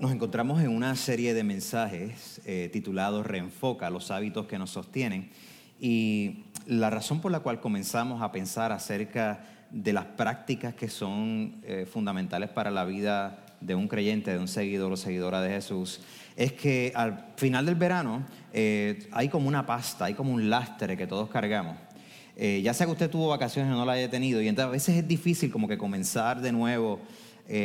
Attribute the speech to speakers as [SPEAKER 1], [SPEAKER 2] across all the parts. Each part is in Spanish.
[SPEAKER 1] Nos encontramos en una serie de mensajes eh, titulados Reenfoca, los hábitos que nos sostienen. Y la razón por la cual comenzamos a pensar acerca de las prácticas que son eh, fundamentales para la vida de un creyente, de un seguidor o seguidora de Jesús, es que al final del verano eh, hay como una pasta, hay como un lastre que todos cargamos. ya sea que usted tuvo vacaciones o no la haya tenido, y entonces a veces es difícil como que comenzar de nuevo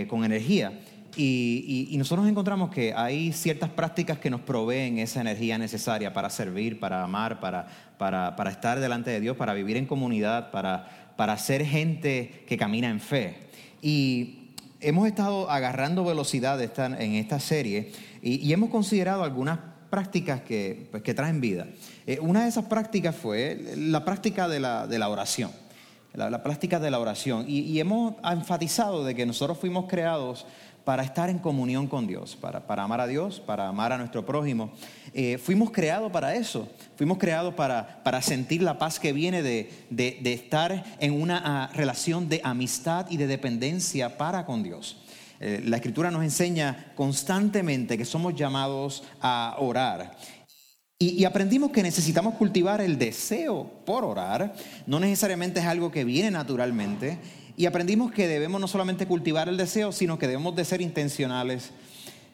[SPEAKER 1] con energía. Y, nosotros encontramos que hay ciertas prácticas que nos proveen esa energía necesaria para servir, para amar, para, estar delante de Dios, para vivir en comunidad, para, para ser gente que camina en fe. Y hemos estado agarrando velocidad en esta serie y, hemos considerado algunas prácticas que, pues, traen vida. Eh, una de esas prácticas fue la práctica de la, de la oración. La, práctica de la oración. Y hemos enfatizado de que nosotros fuimos creados para estar en comunión con Dios, para, amar a Dios, para amar a nuestro prójimo. Eh, fuimos creados para eso, fuimos creados para, para sentir la paz que viene de, estar en una ah, relación de amistad y de dependencia para con Dios. Eh, la escritura nos enseña constantemente que somos llamados a orar. y, aprendimos que necesitamos cultivar el deseo por orar. No necesariamente es algo que viene naturalmente. Y aprendimos que debemos no solamente cultivar el deseo, sino que debemos de ser intencionales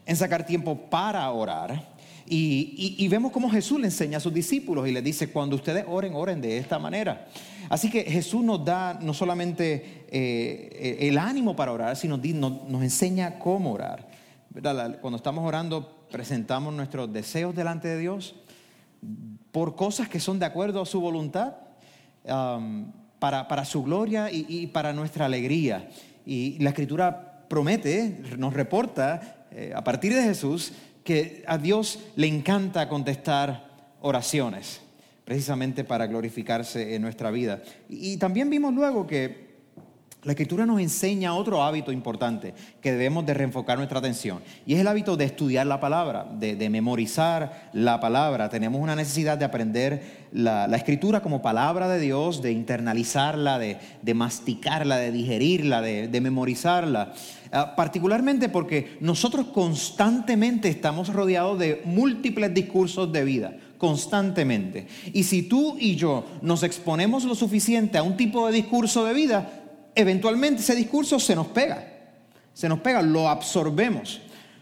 [SPEAKER 1] en sacar tiempo para orar. Y, vemos cómo Jesús le enseña a sus discípulos y les dice, cuando ustedes oren, oren de esta manera. Así que Jesús nos da no solamente eh, el ánimo para orar, sino nos, nos enseña cómo orar. Cuando estamos orando, presentamos nuestros deseos delante de Dios por cosas que son de acuerdo a su voluntad para, su gloria y, para nuestra alegría. Y la escritura promete, nos reporta eh, a partir de Jesús que a Dios le encanta contestar oraciones, precisamente para glorificarse en nuestra vida. Y, y también vimos luego que la escritura nos enseña otro hábito importante que debemos de reenfocar nuestra atención y es el hábito de estudiar la palabra, de, memorizar la palabra. Tenemos una necesidad de aprender la, escritura como palabra de Dios, de internalizarla, de, masticarla, de digerirla, de, memorizarla. Ah, particularmente porque nosotros constantemente estamos rodeados de múltiples discursos de vida constantemente. Y si tú y yo nos exponemos lo suficiente a un tipo de discurso de vida, eventualmente ese discurso se nos pega, se nos pega, lo absorbemos.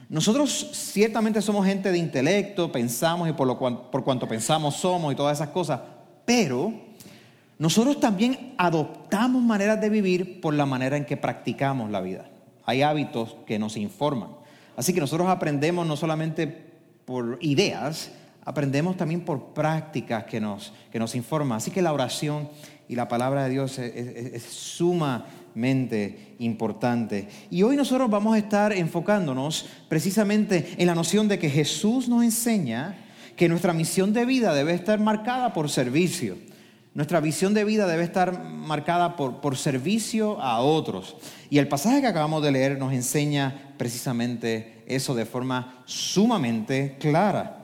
[SPEAKER 1] Nosotros ciertamente somos gente de intelecto, pensamos y por, lo por cuanto pensamos somos y todas esas cosas, pero nosotros también adoptamos maneras de vivir por la manera en que practicamos la vida. Hay hábitos que nos informan. Así que nosotros aprendemos no solamente por ideas, aprendemos también por prácticas que nos, que nos informan. Así que la oración y la palabra de Dios es, sumamente importante. Y hoy nosotros vamos a estar enfocándonos precisamente en la noción de que Jesús nos enseña que nuestra misión de vida debe estar marcada por servicio. Nuestra visión de vida debe estar marcada por, por servicio a otros. Y el pasaje que acabamos de leer nos enseña precisamente eso de forma sumamente clara.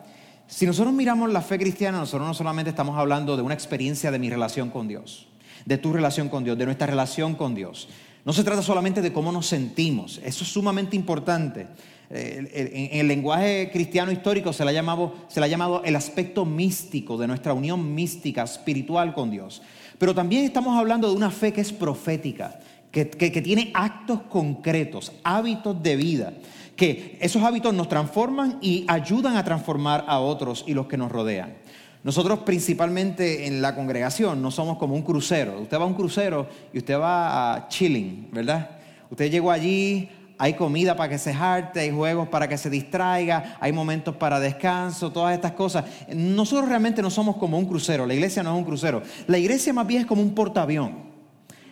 [SPEAKER 1] Si nosotros miramos la fe cristiana, nosotros no solamente estamos hablando de una experiencia de mi relación con Dios, de tu relación con Dios, de nuestra relación con Dios. No se trata solamente de cómo nos sentimos, eso es sumamente importante. En el lenguaje cristiano histórico se le, ha llamado, el aspecto místico de nuestra unión mística, espiritual con Dios. Pero también estamos hablando de una fe que es profética, que tiene actos concretos, hábitos de vida que esos hábitos nos transforman y ayudan a transformar a otros y los que nos rodean. Nosotros principalmente en la congregación no somos como un crucero. Usted va a un crucero y usted va a chilling, ¿verdad? Usted llegó allí hay comida para que se jarte, hay juegos para que se distraiga, hay momentos para descanso, todas estas cosas. Nosotros realmente no somos como un crucero, la iglesia no es un crucero. La iglesia más bien es como un portaavión.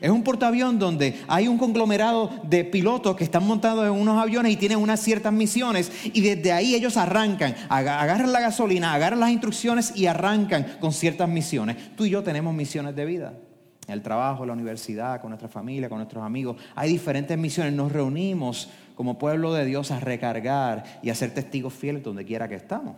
[SPEAKER 1] Es un portaavión donde hay un conglomerado de pilotos que están montados en unos aviones y tienen unas ciertas misiones y desde ahí ellos arrancan, agarran la gasolina, agarran las instrucciones y arrancan con ciertas misiones. Tú y yo tenemos misiones de vida. El trabajo, la universidad, con nuestra familia, con nuestros amigos. Hay diferentes misiones. Nos reunimos como pueblo de Dios a recargar y a ser testigos fieles donde quiera que estamos.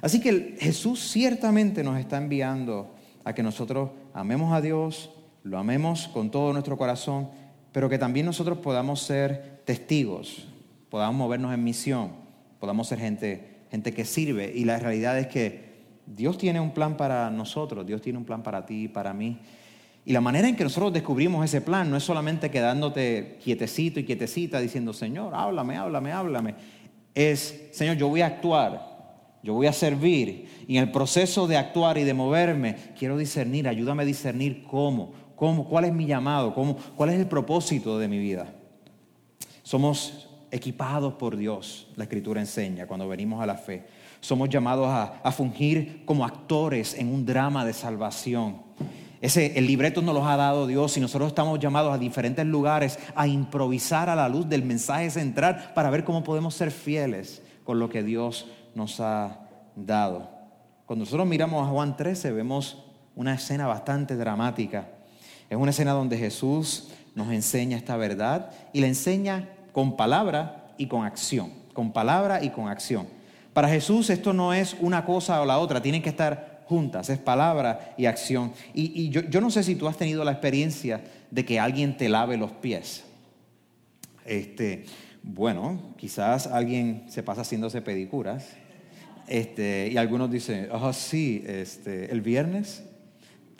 [SPEAKER 1] Así que Jesús ciertamente nos está enviando a que nosotros amemos a Dios, lo amemos con todo nuestro corazón, pero que también nosotros podamos ser testigos, podamos movernos en misión, podamos ser gente, gente que sirve. Y la realidad es que Dios tiene un plan para nosotros, Dios tiene un plan para ti para mí. Y la manera en que nosotros descubrimos ese plan no es solamente quedándote quietecito y quietecita diciendo, Señor, háblame, háblame, háblame. Es, Señor, yo voy a actuar, yo voy a servir. Y en el proceso de actuar y de moverme, quiero discernir, ayúdame a discernir cómo, ¿Cuál es mi llamado? ¿Cómo, ¿Cuál es el propósito de mi vida? Somos equipados por Dios, la Escritura enseña, cuando venimos a la fe. Somos llamados a, fungir como actores en un drama de salvación. Ese, el libreto nos lo ha dado Dios y nosotros estamos llamados a diferentes lugares a improvisar a la luz del mensaje central para ver cómo podemos ser fieles con lo que Dios nos ha dado. Cuando nosotros miramos a Juan 13 vemos una escena bastante dramática. Es una escena donde Jesús nos enseña esta verdad y la enseña con palabra y con acción, con palabra y con acción. Para Jesús esto no es una cosa o la otra, tienen que estar juntas, es palabra y acción. Y, yo, no sé si tú has tenido la experiencia de que alguien te lave los pies. Este, bueno, quizás alguien se pasa haciéndose pedicuras. Este, y algunos dicen, oh sí, este, el viernes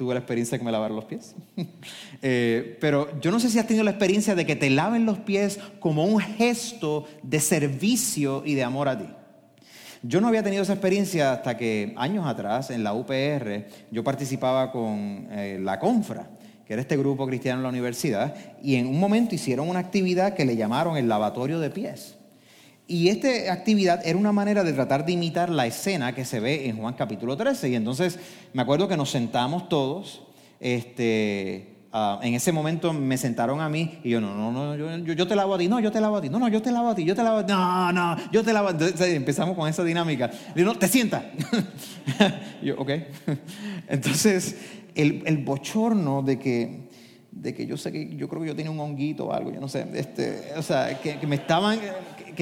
[SPEAKER 1] tuve la experiencia de que me lavaron los pies. Eh, pero yo no sé si has tenido la experiencia de que te laven los pies como un gesto de servicio y de amor a ti. Yo no había tenido esa experiencia hasta que años atrás, en la UPR, yo participaba con eh, la Confra, que era este grupo cristiano en la universidad, y en un momento hicieron una actividad que le llamaron el lavatorio de pies. Y esta actividad era una manera de tratar de imitar la escena que se ve en Juan capítulo 13. Y entonces me acuerdo que nos sentamos todos. Este, ah, en ese momento me sentaron a mí y yo, no, no, no, yo, yo, te lavo a ti, no, yo te lavo a ti, no, no, yo te lavo a ti, yo te lavo a ti, no, no, yo te lavo a ti. empezamos con esa dinámica. Y no, te sienta. yo, ok. Entonces, el, el bochorno de que de que yo sé que yo creo que yo tenía un honguito o algo, yo no sé, este, o sea, que, me estaban,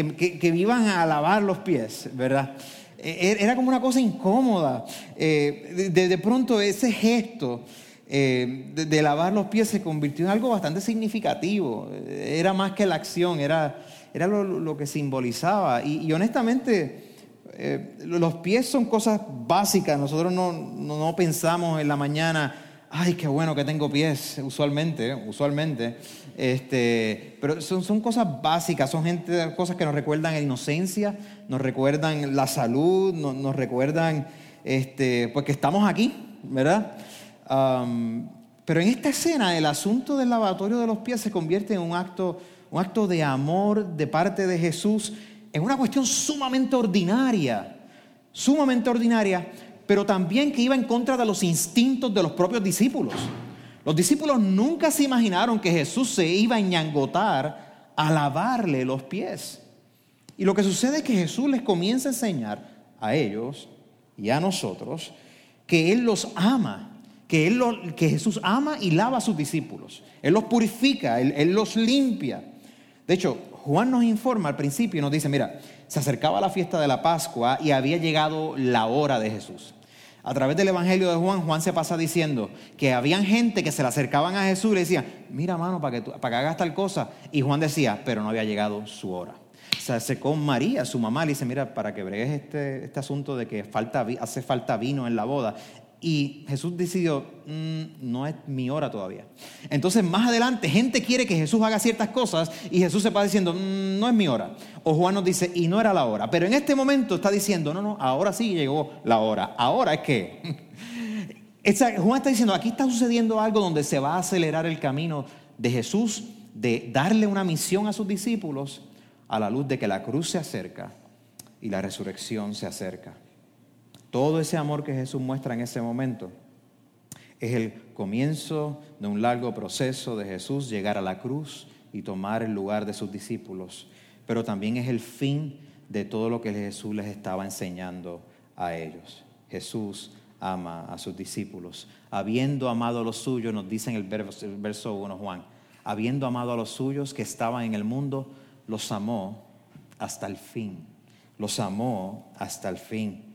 [SPEAKER 1] que, que, iban a lavar los pies, ¿verdad? E, e, era como una cosa incómoda. Eh, de, pronto ese gesto eh, de, lavar los pies se convirtió en algo bastante significativo. Era más que la acción, era, era lo, que simbolizaba. Y, honestamente, eh, los pies son cosas básicas. Nosotros no, no pensamos en la mañana ay, qué bueno que tengo pies, usualmente, usualmente. Este, pero son, son cosas básicas, son cosas que nos recuerdan la inocencia, nos recuerdan la salud, nos, recuerdan este, pues estamos aquí, ¿verdad? pero en esta escena el asunto del lavatorio de los pies se convierte en un acto, un acto de amor de parte de Jesús, en una cuestión sumamente ordinaria, sumamente ordinaria, pero también que iba en contra de los instintos de los propios discípulos. Los discípulos nunca se imaginaron que Jesús se iba a ñangotar a lavarle los pies. Y lo que sucede es que Jesús les comienza a enseñar a ellos y a nosotros que Él los ama, que, él que Jesús ama y lava a sus discípulos. Él los purifica, él, él los limpia. De hecho, Juan nos informa al principio y nos dice, mira, se acercaba la fiesta de la Pascua y había llegado la hora de Jesús a través del Evangelio de Juan, Juan se pasa diciendo que habían gente que se le acercaban a Jesús y le decían, mira mano, para que, para que hagas tal cosa. Y Juan decía, pero no había llegado su hora. Se acercó María, su mamá, le dice, mira, para que bregues este, este asunto de que falta, hace falta vino en la boda. Y Jesús decidió, mm, no es mi hora todavía. Entonces más adelante gente quiere que Jesús haga ciertas cosas y Jesús se va diciendo, mm, no es mi hora. O Juan nos dice, y no era la hora. Pero en este momento está diciendo, no, no, ahora sí llegó la hora. Ahora es que... Juan está diciendo, aquí está sucediendo algo donde se va a acelerar el camino de Jesús de darle una misión a sus discípulos a la luz de que la cruz se acerca y la resurrección se acerca. Todo ese amor que Jesús muestra en ese momento es el comienzo de un largo proceso de Jesús llegar a la cruz y tomar el lugar de sus discípulos, pero también es el fin de todo lo que Jesús les estaba enseñando a ellos. Jesús ama a sus discípulos. Habiendo amado a los suyos, nos dice en el verso 1 Juan, habiendo amado a los suyos que estaban en el mundo, los amó hasta el fin. Los amó hasta el fin.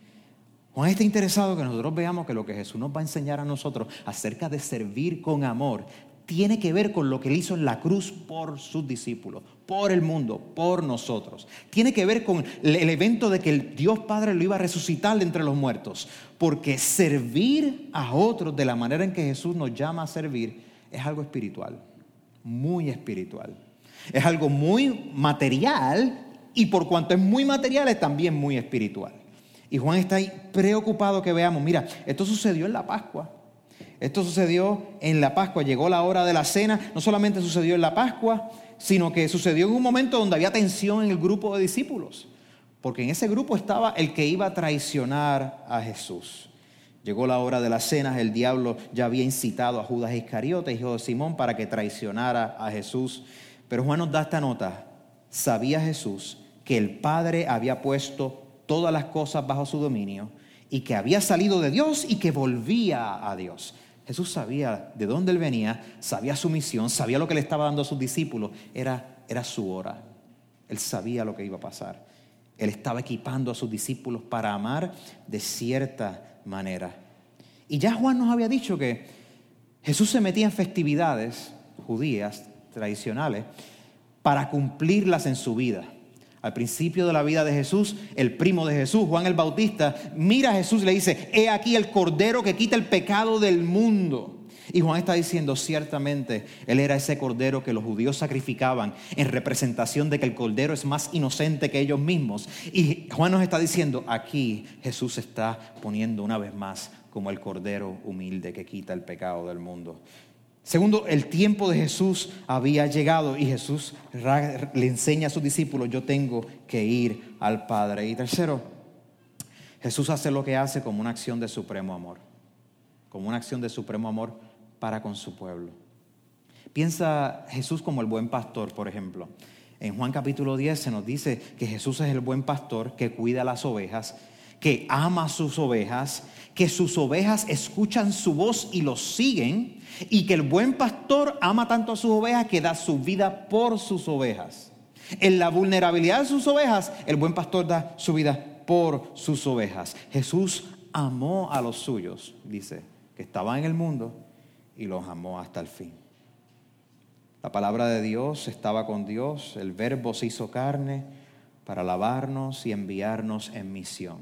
[SPEAKER 1] Juan está interesado que nosotros veamos que lo que Jesús nos va a enseñar a nosotros acerca de servir con amor tiene que ver con lo que él hizo en la cruz por sus discípulos, por el mundo, por nosotros. Tiene que ver con el evento de que el Dios Padre lo iba a resucitar de entre los muertos. Porque servir a otros de la manera en que Jesús nos llama a servir es algo espiritual, muy espiritual. Es algo muy material y por cuanto es muy material es también muy espiritual. Y Juan está ahí preocupado que veamos, mira, esto sucedió en la Pascua. Esto sucedió en la Pascua, llegó la hora de la cena, no solamente sucedió en la Pascua, sino que sucedió en un momento donde había tensión en el grupo de discípulos, porque en ese grupo estaba el que iba a traicionar a Jesús. Llegó la hora de la cena, el diablo ya había incitado a Judas Iscariote, hijo de Simón, para que traicionara a Jesús. Pero Juan nos da esta nota. Sabía Jesús que el Padre había puesto todas las cosas bajo su dominio y que había salido de Dios y que volvía a Dios. Jesús sabía de dónde él venía, sabía su misión, sabía lo que le estaba dando a sus discípulos, era, era su hora. Él sabía lo que iba a pasar. Él estaba equipando a sus discípulos para amar de cierta manera. Y ya Juan nos había dicho que Jesús se metía en festividades judías tradicionales para cumplirlas en su vida. Al principio de la vida de Jesús, el primo de Jesús, Juan el Bautista, mira a Jesús y le dice, he aquí el cordero que quita el pecado del mundo. Y Juan está diciendo, ciertamente, él era ese cordero que los judíos sacrificaban en representación de que el cordero es más inocente que ellos mismos. Y Juan nos está diciendo, aquí Jesús está poniendo una vez más como el cordero humilde que quita el pecado del mundo. Segundo, el tiempo de Jesús había llegado y Jesús le enseña a sus discípulos, yo tengo que ir al Padre. Y tercero, Jesús hace lo que hace como una acción de supremo amor, como una acción de supremo amor para con su pueblo. Piensa Jesús como el buen pastor, por ejemplo. En Juan capítulo 10 se nos dice que Jesús es el buen pastor que cuida las ovejas, que ama a sus ovejas, que sus ovejas escuchan su voz y los siguen y que el buen pastor ama tanto a sus ovejas que da su vida por sus ovejas. En la vulnerabilidad de sus ovejas, el buen pastor da su vida por sus ovejas. Jesús amó a los suyos, dice, que estaban en el mundo y los amó hasta el fin. La palabra de Dios estaba con Dios, el verbo se hizo carne para lavarnos y enviarnos en misión.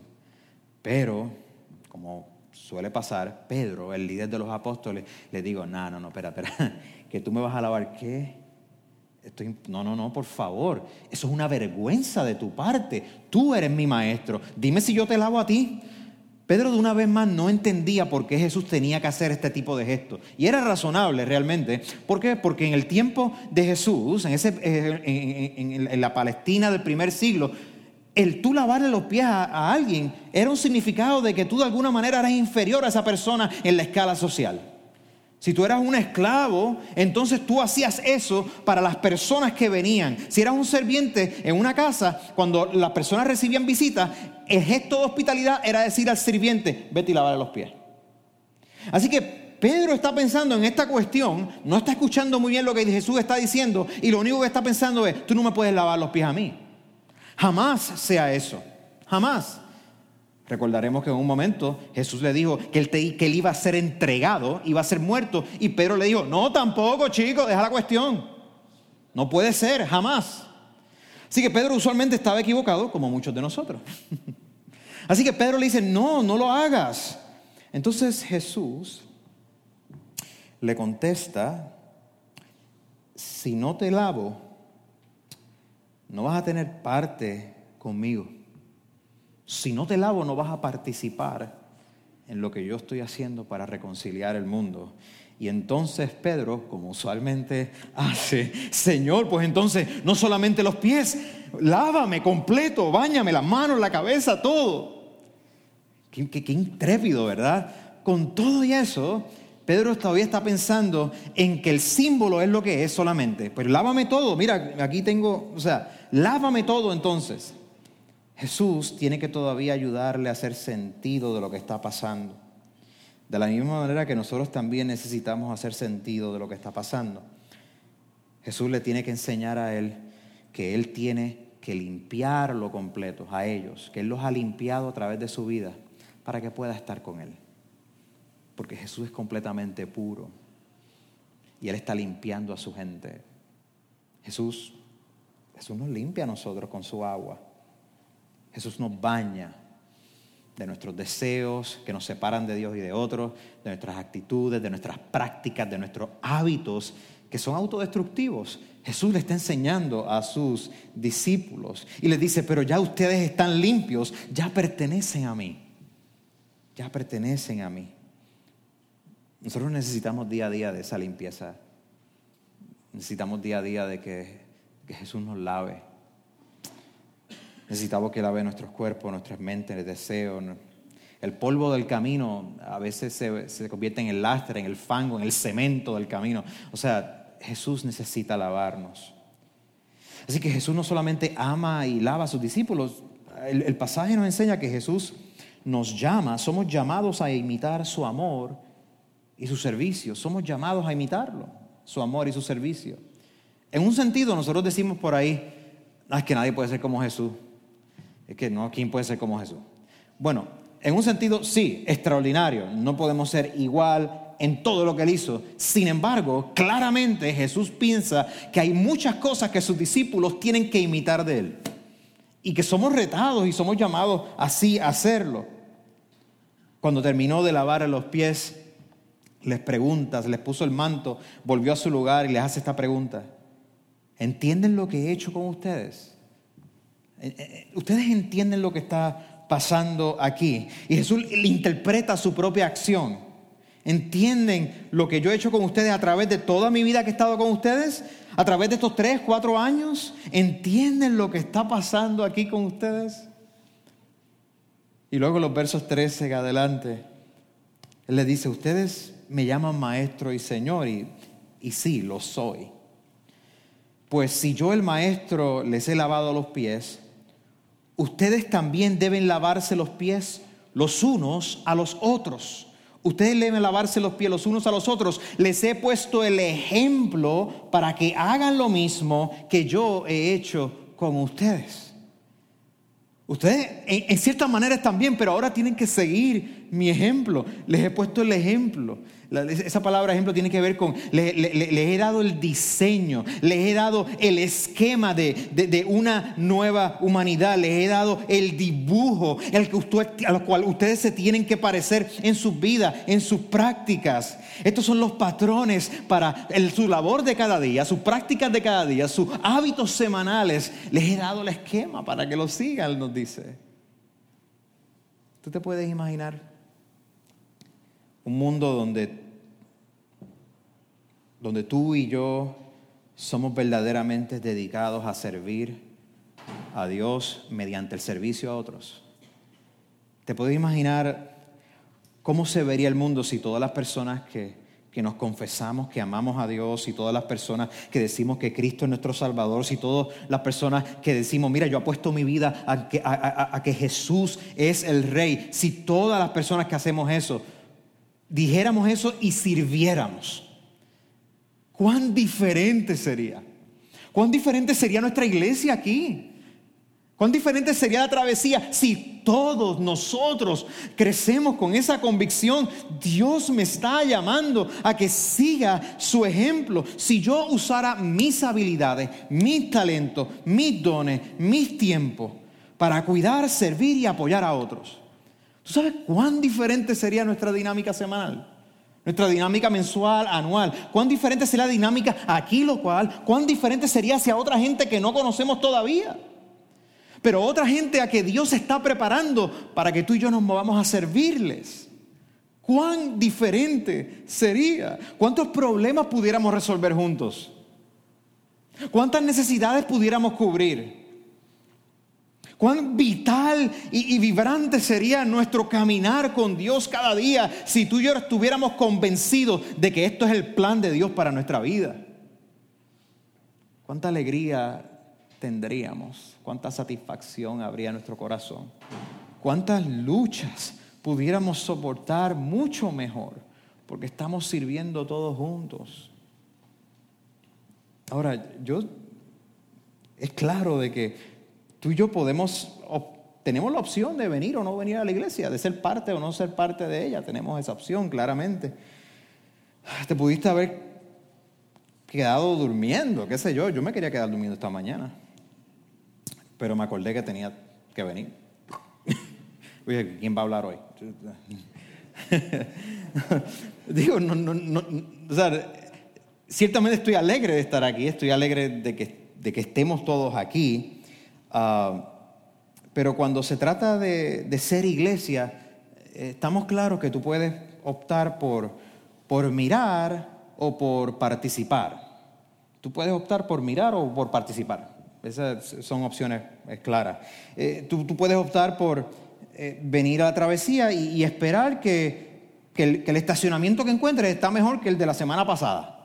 [SPEAKER 1] Pero, como suele pasar, Pedro, el líder de los apóstoles, le digo, no, no, no, espera, espera, que tú me vas a lavar, ¿qué? Estoy, no, no, no, por favor, eso es una vergüenza de tu parte, tú eres mi maestro, dime si yo te lavo a ti. Pedro de una vez más no entendía por qué Jesús tenía que hacer este tipo de gestos. Y era razonable realmente. ¿Por qué? Porque en el tiempo de Jesús, en, ese, en la Palestina del primer siglo, el tú lavarle los pies a, alguien era un significado de que tú de alguna manera eras inferior a esa persona en la escala social. Si tú eras un esclavo, entonces tú hacías eso para las personas que venían. Si eras un serviente en una casa, cuando las personas recibían visitas, el gesto de hospitalidad era decir al sirviente, vete y lavarle los pies. Así que Pedro está pensando en esta cuestión, no está escuchando muy bien lo que Jesús está diciendo y lo único que está pensando es, tú no me puedes lavar los pies a mí. Jamás sea eso. Jamás. Recordaremos que en un momento Jesús le dijo que él, que él, iba a ser entregado, iba a ser muerto. Y Pedro le dijo, no, tampoco, chico, deja la cuestión. No puede ser, jamás. Así que Pedro usualmente estaba equivocado, como muchos de nosotros. Así que Pedro le dice, no, no lo hagas. Entonces Jesús le contesta, si no te lavo, no vas a tener parte conmigo. Si no te lavo, no vas a participar en lo que yo estoy haciendo para reconciliar el mundo. Y entonces Pedro, como usualmente hace, Señor, pues entonces no solamente los pies, lávame completo, bañame las manos, la cabeza, todo. Qué, qué intrépido, ¿verdad? Con todo y eso, Pedro todavía está pensando en que el símbolo es lo que es solamente. Pues lávame todo, mira, aquí tengo, o sea, lávame todo entonces. Jesús tiene que todavía ayudarle a hacer sentido de lo que está pasando. De la misma manera que nosotros también necesitamos hacer sentido de lo que está pasando. Jesús le tiene que enseñar a él que él tiene que limpiarlo completo a ellos, que él los ha limpiado a través de su vida para que pueda estar con él. Porque Jesús es completamente puro y él está limpiando a su gente. Jesús, Jesús nos limpia a nosotros con su agua. Jesús nos baña de nuestros deseos que nos separan de Dios y de otros, de nuestras actitudes, de nuestras prácticas, de nuestros hábitos que son autodestructivos. Jesús le está enseñando a sus discípulos y les dice, pero ya ustedes están limpios, ya pertenecen a mí, ya pertenecen a mí. Nosotros necesitamos día a día de esa limpieza, necesitamos día a día de que, que Jesús nos lave Necesitamos que lave nuestros cuerpos, nuestras mentes, deseos. El polvo del camino a veces se, se convierte en el lastre, en el fango, en el cemento del camino. O sea, Jesús necesita lavarnos. Así que Jesús no solamente ama y lava a sus discípulos, el, el, pasaje nos enseña que Jesús nos llama, somos llamados a imitar su amor y su servicio, somos llamados a imitarlo, su amor y su servicio. En un sentido, nosotros decimos por ahí, no, es que nadie puede ser como Jesús. Es que no, ¿quién puede ser como Jesús? Bueno, en un sentido, sí, extraordinario. No podemos ser igual en todo lo que él hizo. Sin embargo, claramente Jesús piensa que hay muchas cosas que sus discípulos tienen que imitar de él. Y que somos retados y somos llamados así a hacerlo. Cuando terminó de lavar los pies, les pregunta, les puso el manto, volvió a su lugar y les hace esta pregunta. ¿Entienden lo que he hecho con ustedes? Eh, eh, ustedes entienden lo que está pasando aquí. Y Jesús le interpreta su propia acción. ¿Entienden lo que yo he hecho con ustedes a través de toda mi vida que he estado con ustedes? ¿A través de estos tres, cuatro años? ¿Entienden lo que está pasando aquí con ustedes? Y luego los versos 13 en adelante, Él le dice, ustedes me llaman maestro y señor, y, y sí, lo soy. Pues si yo el maestro les he lavado los pies, ustedes también deben lavarse los pies los unos a los otros. Ustedes deben lavarse los pies los unos a los otros. Les he puesto el ejemplo para que hagan lo mismo que yo he hecho con ustedes. Ustedes en, cierta manera pero ahora tienen que seguir mi ejemplo. Les he puesto el ejemplo esa palabra ejemplo tiene que ver con, les le, he dado el diseño, les he dado el esquema de, una nueva humanidad, les he dado el dibujo el que usted, a lo cual ustedes se tienen que parecer en sus vidas, en sus prácticas. Estos son los patrones para su labor de cada día, sus prácticas de cada día, sus hábitos semanales. Les he dado el esquema para que lo sigan, nos dice. ¿Tú te puedes imaginar? Un mundo donde, donde tú y yo somos verdaderamente dedicados a servir a Dios mediante el servicio a otros. ¿Te puedes imaginar cómo se vería el mundo si todas las personas que, que nos confesamos que amamos a Dios, y todas las personas que decimos que Cristo es nuestro Salvador, si todas las personas que decimos, mira, yo apuesto mi vida a que, a que Jesús es el Rey, si todas las personas que hacemos eso dijéramos eso y sirviéramos, cuán diferente sería. Cuán diferente sería nuestra iglesia aquí. Cuán diferente sería la travesía si todos nosotros crecemos con esa convicción. Dios me está llamando a que siga su ejemplo. Si yo usara mis habilidades, mis talentos, mis dones, mis tiempos para cuidar, servir y apoyar a otros ¿Tú sabes cuán diferente sería nuestra dinámica semanal? Nuestra dinámica mensual, anual. ¿Cuán diferente sería la dinámica aquí local? ¿Cuán diferente sería hacia otra gente que no conocemos todavía? Pero otra gente a que Dios está preparando para que tú y yo nos movamos a servirles. ¿Cuán diferente sería? ¿Cuántos problemas pudiéramos resolver juntos? ¿Cuántas necesidades pudiéramos cubrir? Cuán vital y, vibrante sería nuestro caminar con Dios cada día si tú y yo estuviéramos convencidos de que esto es el plan de Dios para nuestra vida. Cuánta alegría tendríamos, cuánta satisfacción habría en nuestro corazón, cuántas luchas pudiéramos soportar mucho mejor, porque estamos sirviendo todos juntos. Ahora, yo es claro de que tú y yo podemos tenemos la opción de venir o no venir a la iglesia, de ser parte o no ser parte de ella, tenemos esa opción claramente. Te pudiste haber quedado durmiendo, qué sé yo, yo me quería quedar durmiendo esta mañana, pero me acordé que tenía que venir. Oye, ¿quién va a hablar hoy? Digo, o sea, ciertamente estoy alegre de estar aquí, estoy alegre de que estemos todos aquí, ah, pero cuando se trata de, de ser iglesia, eh, estamos claros que tú puedes optar por, por mirar o por participar. Tú puedes optar por mirar o por participar. Esas son opciones claras. Eh, tú, tú, puedes optar por eh, venir a la travesía y, esperar que, que, el, que, el, estacionamiento que encuentres está mejor que el de la semana pasada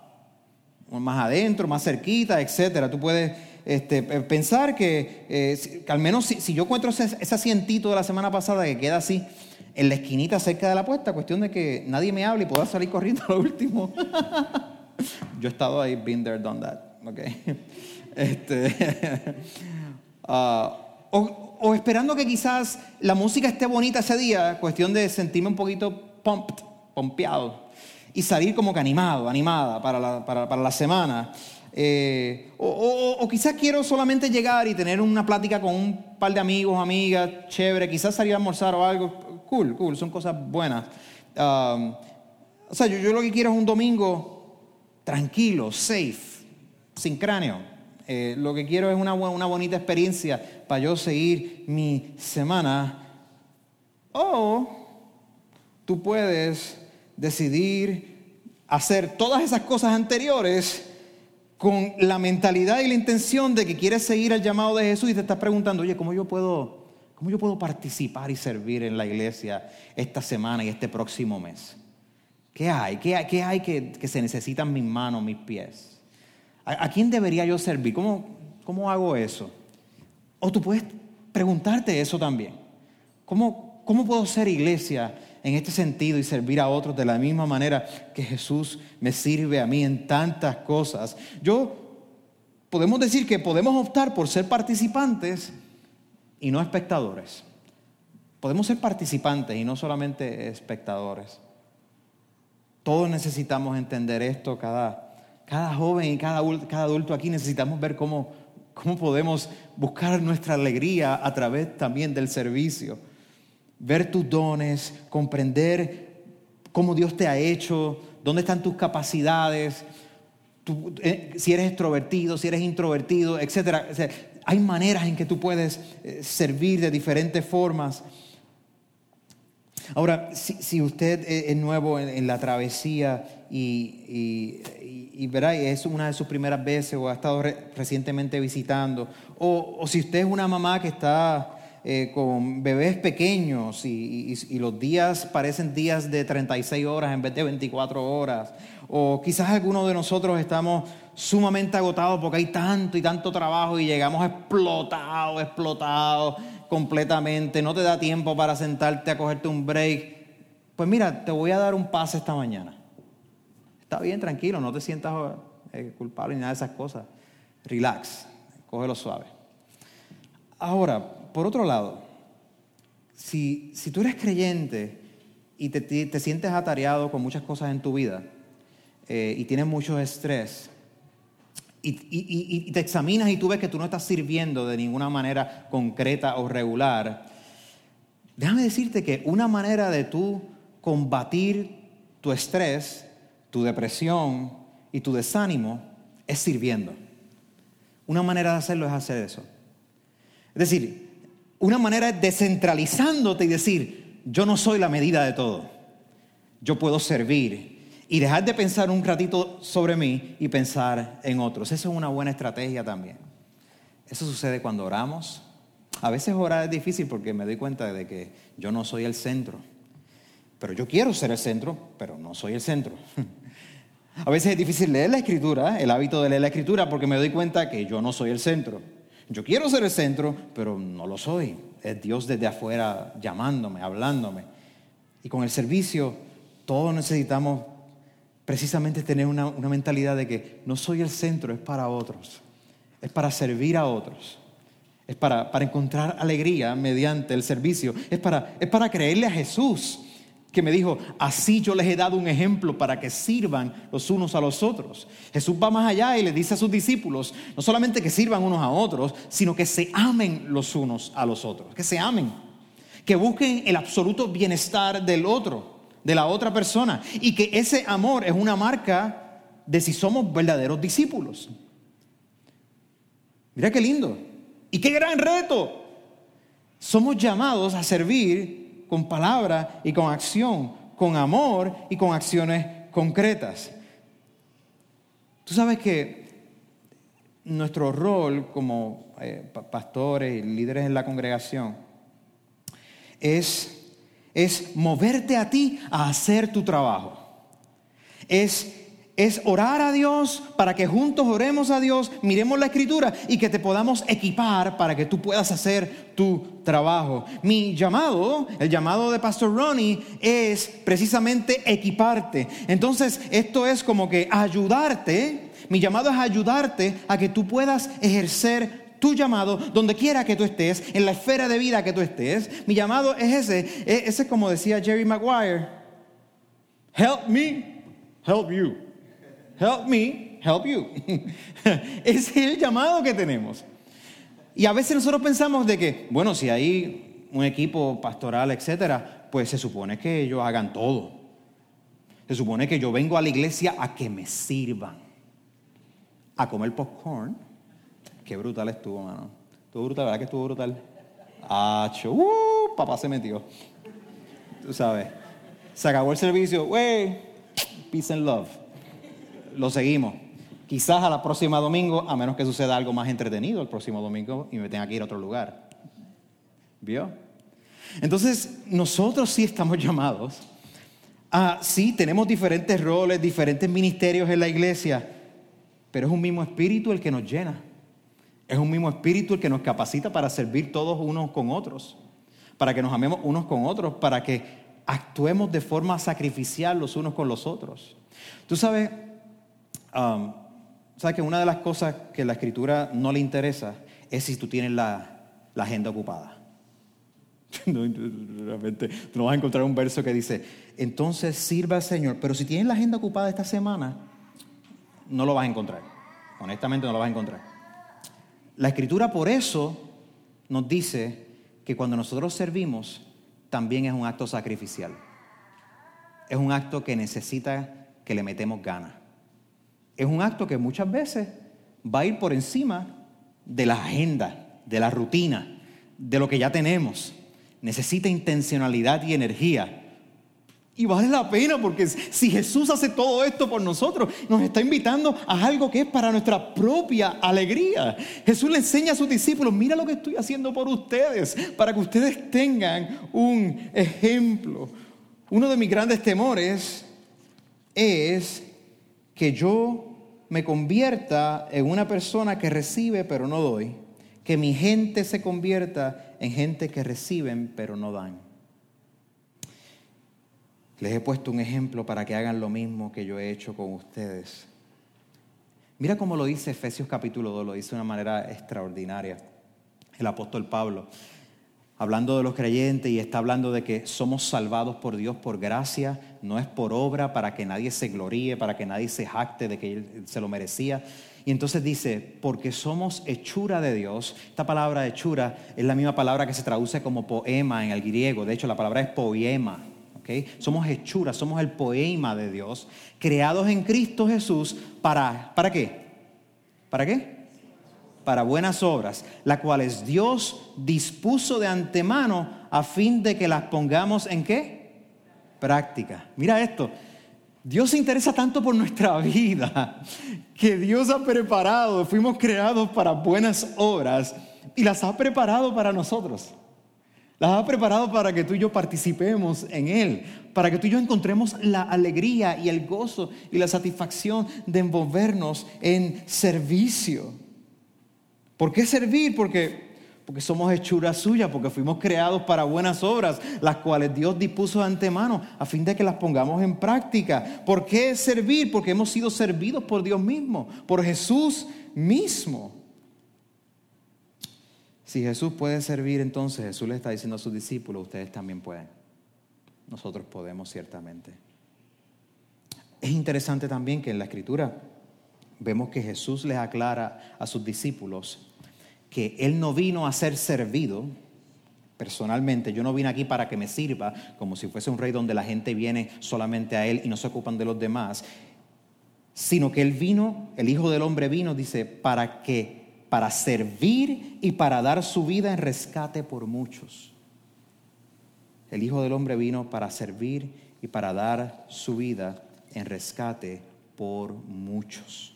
[SPEAKER 1] más adentro, más cerquita, etcétera. Tú puedes este, pensar que, eh, al menos si, yo encuentro ese, asientito de la semana pasada que queda así en la esquinita cerca de la puerta, cuestión de que nadie me hable y pueda salir corriendo a lo último. yo he estado ahí, been there, done that. Okay. Este, ah, o, o, esperando que quizás la música esté bonita ese día, cuestión de sentirme un poquito pumped, pompeado y salir como que animado, animada para la, para, la semana. Eh, o, quizás quiero solamente llegar y tener una plática con un par de amigos, amigas, chévere, quizás salir a almorzar o algo. Cool, cool, son cosas buenas. Um, o sea, yo, yo, lo que quiero es un domingo tranquilo, safe, sin cráneo. Eh, lo que quiero es una, una bonita experiencia para yo seguir mi semana. O tú puedes decidir hacer todas esas cosas anteriores con la mentalidad y la intención de que quieres seguir el llamado de Jesús y te estás preguntando, oye, ¿cómo yo puedo, cómo yo puedo participar y servir en la iglesia esta semana y este próximo mes? ¿Qué hay? ¿Qué hay, qué hay que, que, se necesitan mis manos, mis pies? ¿A, quién debería yo servir? ¿Cómo, ¿Cómo hago eso? O tú puedes preguntarte eso también. ¿Cómo, cómo puedo ser iglesia en este sentido y servir a otros de la misma manera que Jesús me sirve a mí en tantas cosas. Yo podemos decir que podemos optar por ser participantes y no espectadores. Podemos ser participantes y no solamente espectadores. Todos necesitamos entender esto, cada, cada joven y cada, cada adulto aquí necesitamos ver cómo, cómo podemos buscar nuestra alegría a través también del servicio ver tus dones, comprender cómo Dios te ha hecho, dónde están tus capacidades, eh, si eres extrovertido, si eres introvertido, etc. hay maneras en que tú puedes eh, servir de diferentes formas. Ahora, si, usted es nuevo en, la travesía y, es una de sus primeras veces o ha estado recientemente visitando, o si usted es una mamá que está eh, con bebés pequeños y, los días parecen días de 36 horas en vez de 24 horas. O quizás algunos de nosotros estamos sumamente agotados porque hay tanto y tanto trabajo y llegamos explotados, explotados completamente. No te da tiempo para sentarte a cogerte un break. Pues mira, te voy a dar un pase esta mañana. Está bien, tranquilo, no te sientas eh, culpable ni nada de esas cosas. Relax, cógelo suave. Ahora, por otro lado, si, tú eres creyente y te, sientes atareado con muchas cosas en tu vida eh, y tienes mucho estrés, y, te examinas y tú ves que tú no estás sirviendo de ninguna manera concreta o regular, déjame decirte que una manera de tú combatir tu estrés, tu depresión y tu desánimo es sirviendo. Una manera de hacerlo es hacer eso. Es decir, una manera es descentralizándote y decir, yo no soy la medida de todo. yo puedo servir y dejar de pensar un ratito sobre mí y pensar en otros. Esa es una buena estrategia también. Eso sucede cuando oramos. A veces orar es difícil porque me doy cuenta de que yo no soy el centro. Pero yo quiero ser el centro, pero no soy el centro. A veces es difícil leer la escritura, el hábito de leer la escritura, porque me doy cuenta que yo no soy el centro. Yo quiero ser el centro, pero no lo soy. Es Dios desde afuera llamándome, hablándome. Y con el servicio, todos necesitamos precisamente tener una, mentalidad de que no soy el centro, es para otros. Es para servir a otros. Es para, para encontrar alegría mediante el servicio. Es para, es para creerle a Jesús que me dijo, así yo les he dado un ejemplo para que sirvan los unos a los otros. Jesús va más allá y le dice a sus discípulos, no solamente que sirvan unos a otros, sino que se amen los unos a los otros, que se amen, que busquen el absoluto bienestar del otro, de la otra persona, y que ese amor es una marca de si somos verdaderos discípulos. Mira qué lindo. Y qué gran reto. Somos llamados a servir con palabra y con acción, con amor y con acciones concretas. Tú sabes que nuestro rol como eh, pastores y líderes en la congregación es, es moverte a ti a hacer tu trabajo. Es es orar a Dios para que juntos oremos a Dios, miremos la escritura y que te podamos equipar para que tú puedas hacer tu trabajo. Mi llamado, el llamado de Pastor Ronnie, es precisamente equiparte. Entonces, esto es como que ayudarte, mi llamado es ayudarte a que tú puedas ejercer tu llamado donde quiera que tú estés, en la esfera de vida que tú estés. Mi llamado es ese, e-, ese es como decía Jerry Maguire, help me, help you. Help me, help you. Es el llamado que tenemos. Y a veces nosotros pensamos de que, bueno, si hay un equipo pastoral, etcétera, pues se supone que ellos hagan todo. Se supone que yo vengo a la iglesia a que me sirvan. A comer popcorn. Qué brutal estuvo, mano. Estuvo brutal, ¿verdad que estuvo brutal? Ah, uh, papá se metió. Tú sabes. Se acabó el servicio. Wey, peace and love lo seguimos. Quizás a la próxima domingo, a menos que suceda algo más entretenido el próximo domingo y me tenga que ir a otro lugar. ¿Vio? Entonces, nosotros sí estamos llamados a, sí, tenemos diferentes roles, diferentes ministerios en la iglesia, pero es un mismo espíritu el que nos llena. Es un mismo espíritu el que nos capacita para servir todos unos con otros, para que nos amemos unos con otros, para que actuemos de forma sacrificial los unos con los otros. Tú sabes, Um, ¿Sabes que una de las cosas que la escritura no le interesa es si tú tienes la, agenda ocupada? realmente, tú no vas a encontrar un verso que dice, entonces sirva al Señor, pero si tienes la agenda ocupada esta semana, no lo vas a encontrar. Honestamente no lo vas a encontrar. La escritura por eso nos dice que cuando nosotros servimos, también es un acto sacrificial. Es un acto que necesita que le metemos ganas es un acto que muchas veces va a ir por encima de la agenda, de la rutina, de lo que ya tenemos. Necesita intencionalidad y energía. Y vale la pena porque si Jesús hace todo esto por nosotros, nos está invitando a algo que es para nuestra propia alegría. Jesús le enseña a sus discípulos, mira lo que estoy haciendo por ustedes, para que ustedes tengan un ejemplo. Uno de mis grandes temores es que yo me convierta en una persona que recibe pero no doy, que mi gente se convierta en gente que reciben pero no dan. Les he puesto un ejemplo para que hagan lo mismo que yo he hecho con ustedes. Mira cómo lo dice Efesios capítulo 2, lo dice de una manera extraordinaria el apóstol Pablo hablando de los creyentes y está hablando de que somos salvados por Dios por gracia, no es por obra para que nadie se gloríe, para que nadie se jacte de que él se lo merecía. Y entonces dice, porque somos hechura de Dios. Esta palabra hechura es la misma palabra que se traduce como poema en el griego. De hecho, la palabra es poema. Somos hechura, somos el poema de Dios, creados en Cristo Jesús para, ¿para qué? ¿Para qué? Para buenas obras, las cuales Dios dispuso de antemano a fin de que las pongamos en qué? práctica. Mira esto, Dios se interesa tanto por nuestra vida que Dios ha preparado, fuimos creados para buenas obras y las ha preparado para nosotros. Las ha preparado para que tú y yo participemos en Él, para que tú y yo encontremos la alegría y el gozo y la satisfacción de envolvernos en servicio. ¿Por qué servir? Porque, porque somos hechuras suyas, porque fuimos creados para buenas obras, las cuales Dios dispuso de antemano a fin de que las pongamos en práctica. ¿Por qué servir? Porque hemos sido servidos por Dios mismo, por Jesús mismo. Si Jesús puede servir, entonces Jesús le está diciendo a sus discípulos, ustedes también pueden. Nosotros podemos ciertamente. Es interesante también que en la escritura vemos que Jesús les aclara a sus discípulos que Él no vino a ser servido personalmente. Yo no vine aquí para que me sirva como si fuese un rey donde la gente viene solamente a Él y no se ocupan de los demás, sino que Él vino, el Hijo del Hombre vino, dice, para que para servir y para dar su vida en rescate por muchos. El Hijo del Hombre vino para servir y para dar su vida en rescate por muchos.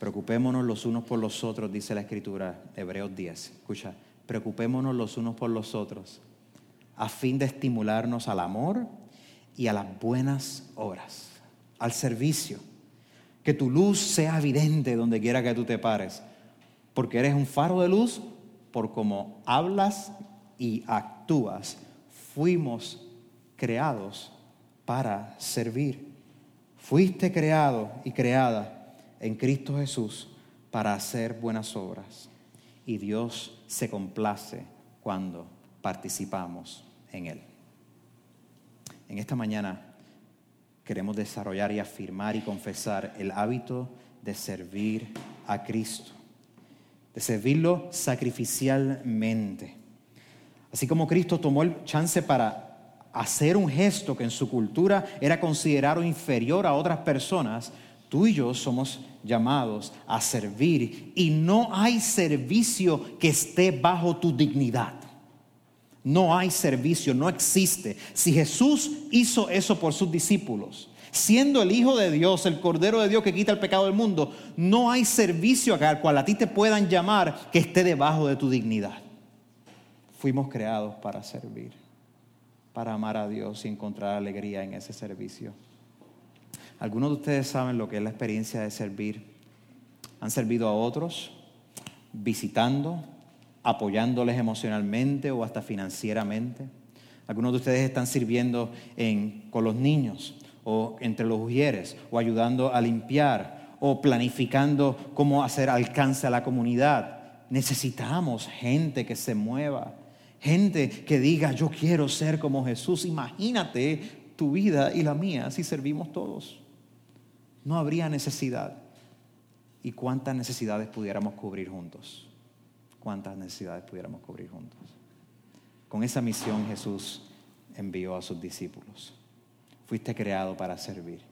[SPEAKER 1] Preocupémonos los unos por los otros, dice la Escritura, Hebreos 10. Escucha, preocupémonos los unos por los otros, a fin de estimularnos al amor y a las buenas obras, al servicio que tu luz sea evidente donde quiera que tú te pares, porque eres un faro de luz por cómo hablas y actúas. Fuimos creados para servir. Fuiste creado y creada en Cristo Jesús para hacer buenas obras. Y Dios se complace cuando participamos en Él. En esta mañana queremos desarrollar y afirmar y confesar el hábito de servir a Cristo, de servirlo sacrificialmente. Así como Cristo tomó el chance para hacer un gesto que en su cultura era considerado inferior a otras personas, tú y yo somos llamados a servir y no hay servicio que esté bajo tu dignidad. No hay servicio, no existe. Si Jesús hizo eso por sus discípulos, siendo el Hijo de Dios, el Cordero de Dios que quita el pecado del mundo, no hay servicio al cual a ti te puedan llamar que esté debajo de tu dignidad. Fuimos creados para servir, para amar a Dios y encontrar alegría en ese servicio. Algunos de ustedes saben lo que es la experiencia de servir. Han servido a otros visitando, apoyándoles emocionalmente o hasta financieramente. Algunos de ustedes están sirviendo con los niños o entre los mujeres o ayudando a limpiar o planificando cómo hacer alcance a la comunidad. Necesitamos gente que se mueva, gente que diga yo quiero ser como Jesús. Imagínate tu vida y la mía si servimos todos. No habría necesidad. ¿Y cuántas necesidades pudiéramos cubrir juntos? cuántas necesidades pudiéramos cubrir juntos. Con esa misión Jesús envió a sus discípulos. Fuiste creado para servir.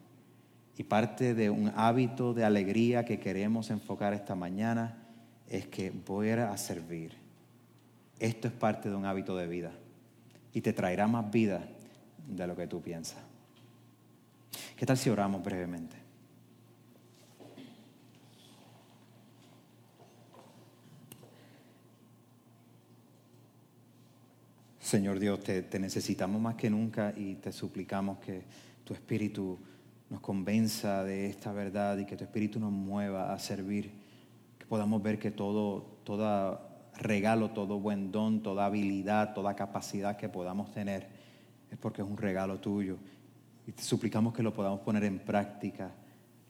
[SPEAKER 1] Y parte de un hábito de alegría que queremos enfocar esta mañana es que voy a servir. Esto es parte de un hábito de vida y te traerá más vida de lo que tú piensas. ¿Qué tal si oramos brevemente? Señor Dios, te, necesitamos más que nunca y te suplicamos que tu Espíritu nos convenza de esta verdad y que tu Espíritu nos mueva a servir, que podamos ver que todo, todo regalo, todo buen don, toda habilidad, toda capacidad que podamos tener es porque es un regalo tuyo. Y te suplicamos que lo podamos poner en práctica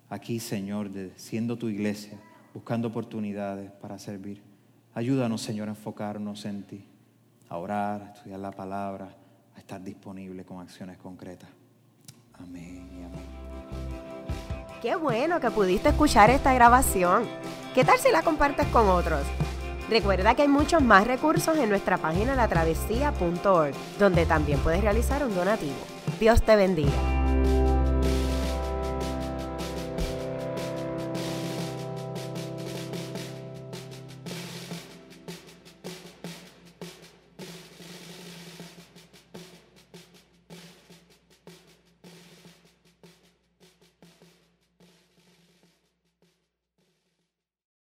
[SPEAKER 1] aquí, Señor, siendo tu iglesia, buscando oportunidades para servir. Ayúdanos, Señor, a enfocarnos en ti a orar, a estudiar la palabra, a estar disponible con acciones concretas. Amén y amén.
[SPEAKER 2] Qué bueno que pudiste escuchar esta grabación. ¿Qué tal si la compartes con otros? Recuerda que hay muchos más recursos en nuestra página latravesía.org, donde también puedes realizar un donativo. Dios te bendiga.